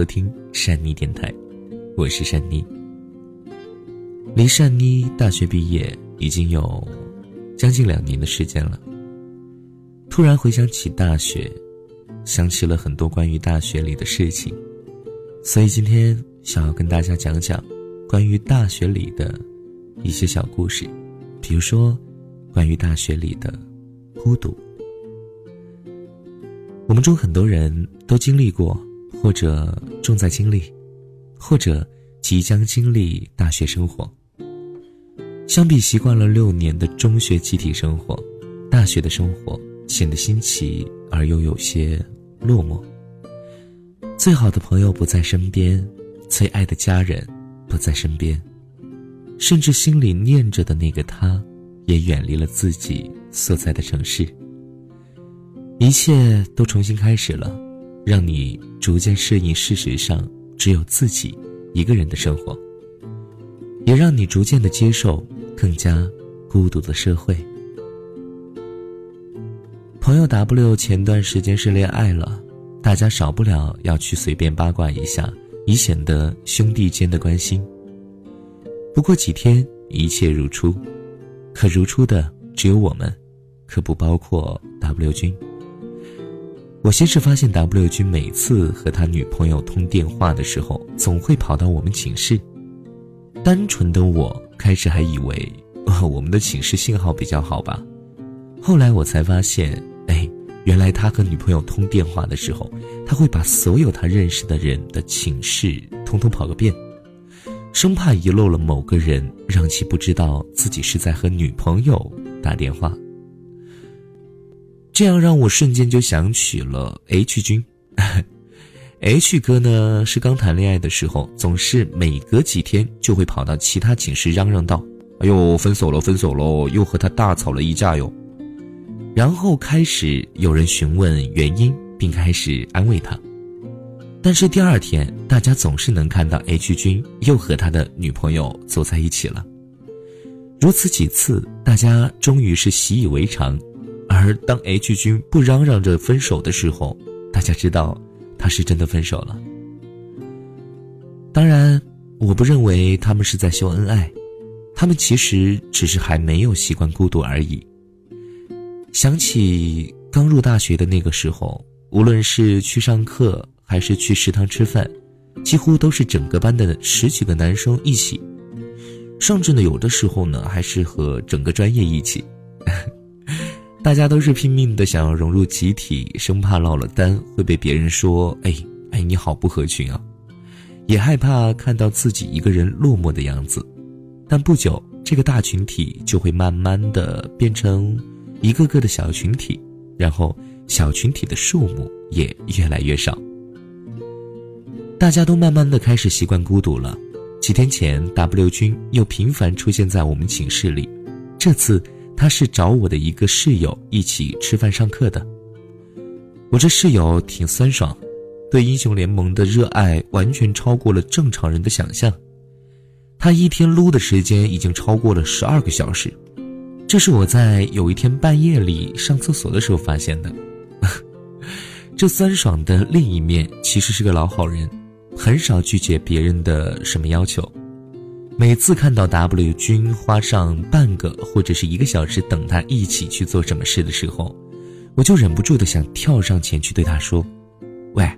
收听善妮电台，我是善妮。离善妮大学毕业已经有将近两年的时间了。突然回想起大学，想起了很多关于大学里的事情，所以今天想要跟大家讲讲关于大学里的一些小故事，比如说关于大学里的孤独。我们中很多人都经历过，或者正在经历，或者即将经历大学生活。相比习惯了六年的中学集体生活，大学的生活显得新奇而又有些落寞。最好的朋友不在身边，最爱的家人不在身边，甚至心里念着的那个他，也远离了自己所在的城市。一切都重新开始了，让你逐渐适应事实上只有自己一个人的生活，也让你逐渐的接受更加孤独的社会。朋友 W 前段时间是恋爱了，大家少不了要去随便八卦一下，以显得兄弟间的关心。不过几天一切如初，可如初的只有我们，可不包括 W 君。我先是发现 W 君每次和他女朋友通电话的时候，总会跑到我们寝室。单纯的我开始还以为，我们的寝室信号比较好吧。后来我才发现，哎，原来他和女朋友通电话的时候，他会把所有他认识的人的寝室通通跑个遍，生怕遗漏了某个人，让其不知道自己是在和女朋友打电话。这样让我瞬间就想起了 H 君，H 哥呢是刚谈恋爱的时候，总是每隔几天就会跑到其他寝室嚷嚷道：“哎呦，分手了，分手喽，又和他大吵了一架哟。”然后开始有人询问原因，并开始安慰他。但是第二天，大家总是能看到 H 君又和他的女朋友走在一起了。如此几次，大家终于是习以为常。而当 H 君不嚷嚷着分手的时候，大家知道他是真的分手了。当然，我不认为他们是在秀恩爱，他们其实只是还没有习惯孤独而已。想起刚入大学的那个时候，无论是去上课还是去食堂吃饭，几乎都是整个班的十几个男生一起，甚至呢，有的时候呢，还是和整个专业一起。大家都是拼命的想要融入集体，生怕落了单会被别人说：“哎哎，你好不合群啊！”也害怕看到自己一个人落寞的样子。但不久，这个大群体就会慢慢的变成一个个的小群体，然后小群体的数目也越来越少。大家都慢慢的开始习惯孤独了。几天前，W 君又频繁出现在我们寝室里，这次。他是找我的一个室友一起吃饭上课的。我这室友挺酸爽，对英雄联盟的热爱完全超过了正常人的想象。他一天撸的时间已经超过了十二个小时，这是我在有一天半夜里上厕所的时候发现的。这酸爽的另一面其实是个老好人，很少拒绝别人的什么要求。每次看到 W 君花上半个或者是一个小时等他一起去做什么事的时候，我就忍不住的想跳上前去对他说：“喂，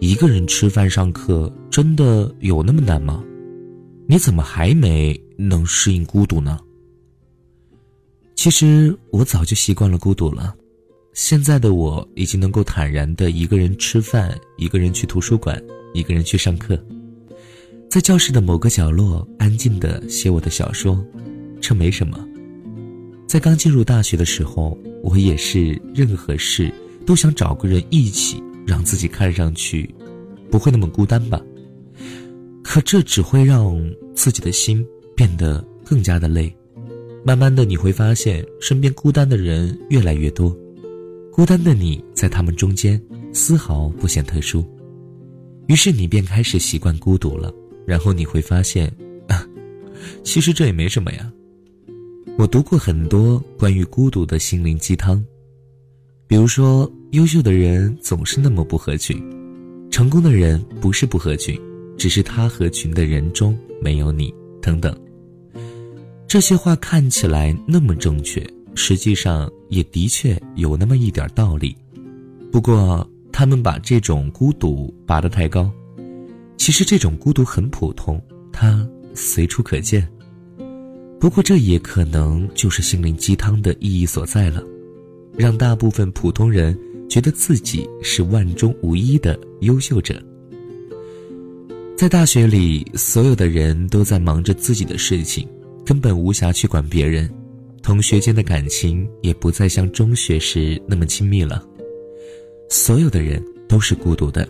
一个人吃饭上课真的有那么难吗？你怎么还没能适应孤独呢？”其实我早就习惯了孤独了，现在的我已经能够坦然的一个人吃饭，一个人去图书馆，一个人去上课。在教室的某个角落，安静的写我的小说，这没什么。在刚进入大学的时候，我也是任何事都想找个人一起，让自己看上去不会那么孤单吧。可这只会让自己的心变得更加的累。慢慢的，你会发现身边孤单的人越来越多，孤单的你在他们中间丝毫不显特殊，于是你便开始习惯孤独了。然后你会发现，啊其实这也没什么呀。我读过很多关于孤独的心灵鸡汤，比如说，优秀的人总是那么不合群，成功的人不是不合群，只是他合群的人中没有你，等等。这些话看起来那么正确，实际上也的确有那么一点道理。不过，他们把这种孤独拔得太高。其实，这种孤独很普通，它随处可见。不过，这也可能就是心灵鸡汤的意义所在了，让大部分普通人觉得自己是万中无一的优秀者。在大学里，所有的人都在忙着自己的事情。根本无暇去管别人，同学间的感情也不再像中学时那么亲密了。所有的人都是孤独的，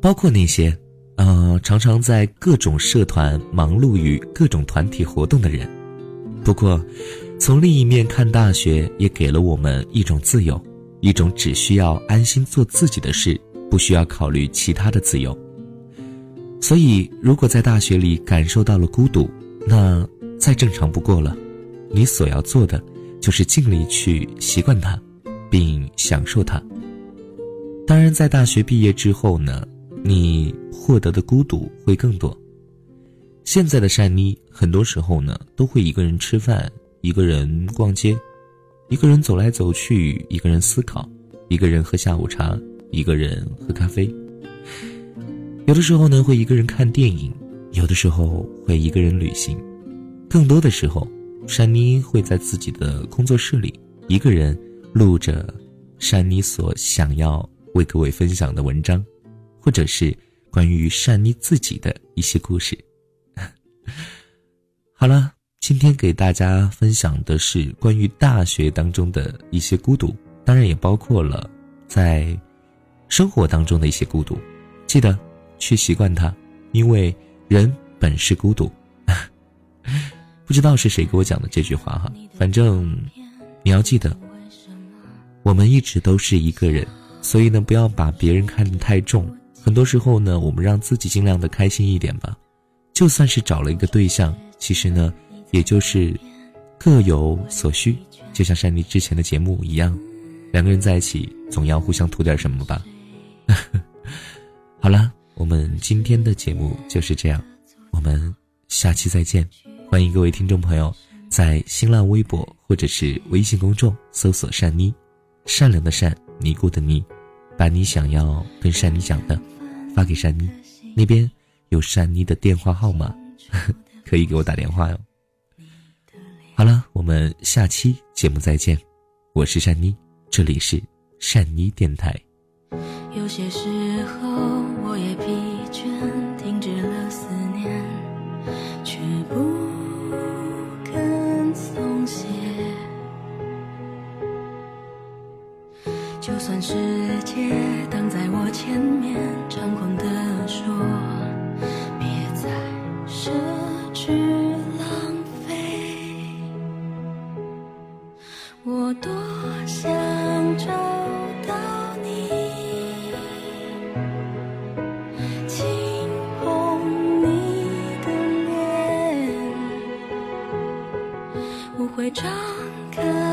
包括那些，呃，常常在各种社团忙碌于各种团体活动的人。不过，从另一面看，大学也给了我们一种自由，一种只需要安心做自己的事，不需要考虑其他的自由。所以，如果在大学里感受到了孤独，那。再正常不过了，你所要做的就是尽力去习惯它，并享受它。当然，在大学毕业之后呢，你获得的孤独会更多。现在的善妮，很多时候呢，都会一个人吃饭，一个人逛街，一个人走来走去，一个人思考，一个人喝下午茶，一个人喝咖啡。有的时候呢，会一个人看电影，有的时候会一个人旅行。更多的时候，珊妮会在自己的工作室里一个人录着珊妮所想要为各位分享的文章，或者是关于善妮自己的一些故事。好了，今天给大家分享的是关于大学当中的一些孤独，当然也包括了在生活当中的一些孤独。记得去习惯它，因为人本是孤独。不知道是谁给我讲的这句话哈，反正你要记得，我们一直都是一个人，所以呢，不要把别人看得太重。很多时候呢，我们让自己尽量的开心一点吧。就算是找了一个对象，其实呢，也就是各有所需。就像山妮之前的节目一样，两个人在一起总要互相图点什么吧。好了，我们今天的节目就是这样，我们下期再见。欢迎各位听众朋友在新浪微博或者是微信公众搜索“善妮”，善良的善，尼姑的尼，把你想要跟善妮讲的发给珊妮，那边有珊妮的电话号码，可以给我打电话哟。好了，我们下期节目再见，我是善妮，这里是善妮电台。有些时候我也疲就算世界挡在我前面，猖狂地说，别再奢侈浪费。我多想找到你，轻碰你的脸，我会张开。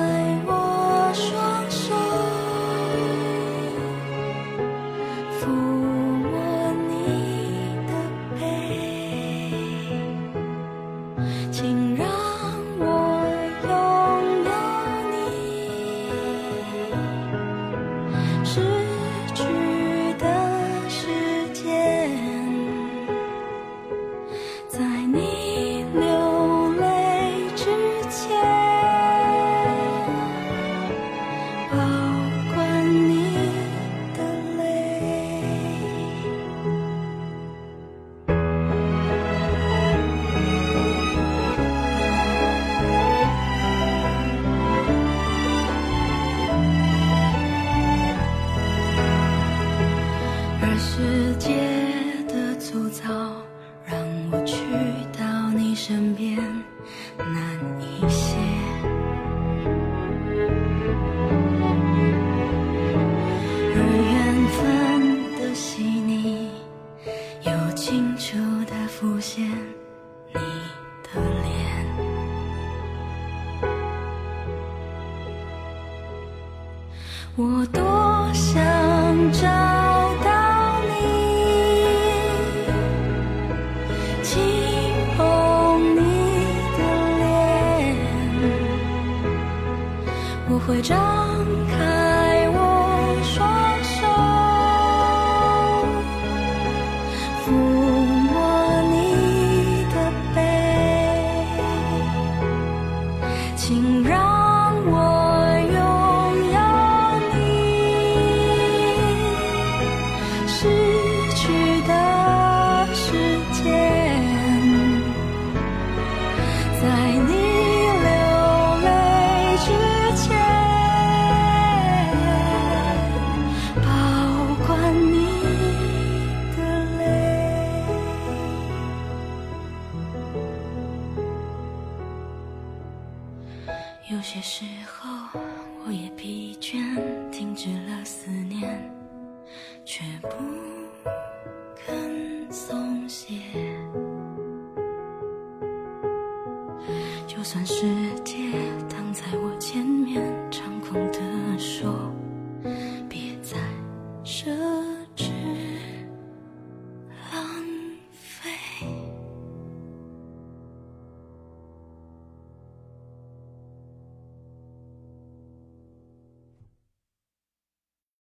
请让有些时候，我也疲倦，停止了思念，却不肯松懈。就算世界挡在我前面，猖狂地说